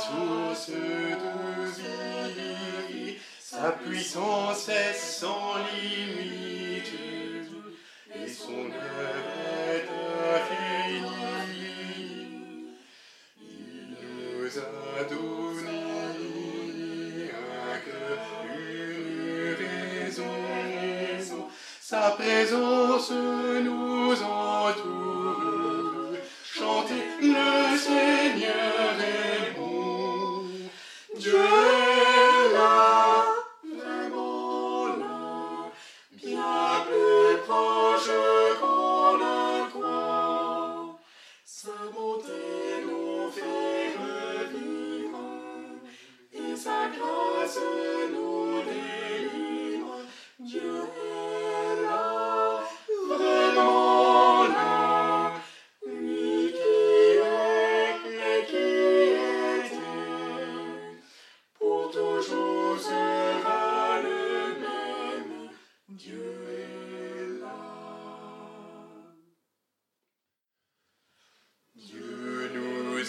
source de vie, sa puissance est sans limite, et son œuvre est infinie. Il nous a donné un cœur, une raison, sa présence nous entoure. Chantez Dieu est là, vraiment là, bien plus proche qu'on ne croit. Sa bonté nous fait revivre et sa grâce nous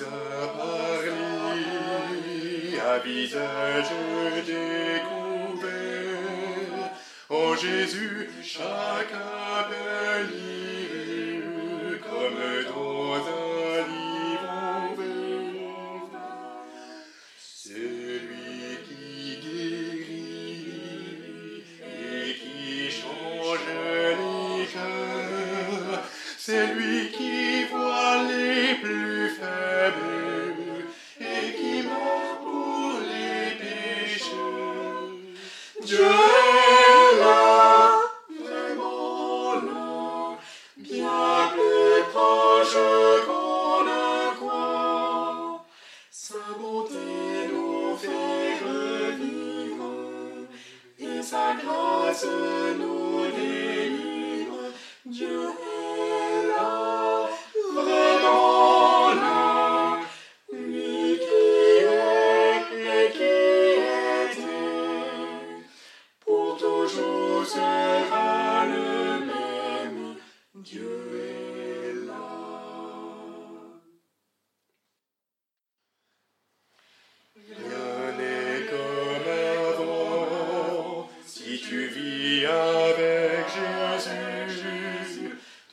nous a parlé à visage découvert. En Jésus, chacun peut lire comme dans un livre ouvert. C'est lui qui guérit et qui change les cœurs. C'est lui qui voit les plus Dieu est là, vraiment là, bien plus proche qu'on ne croit. Sa bonté nous fait revivre et sa grâce nous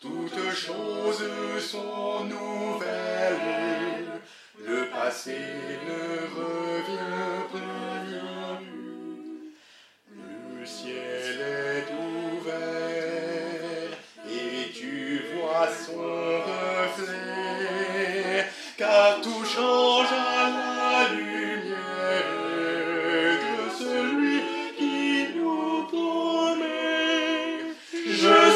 Toutes choses sont nouvelles, le passé ne revient plus. Le ciel est ouvert et tu vois son reflet, car tout change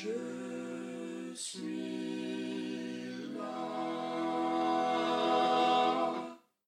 Je suis.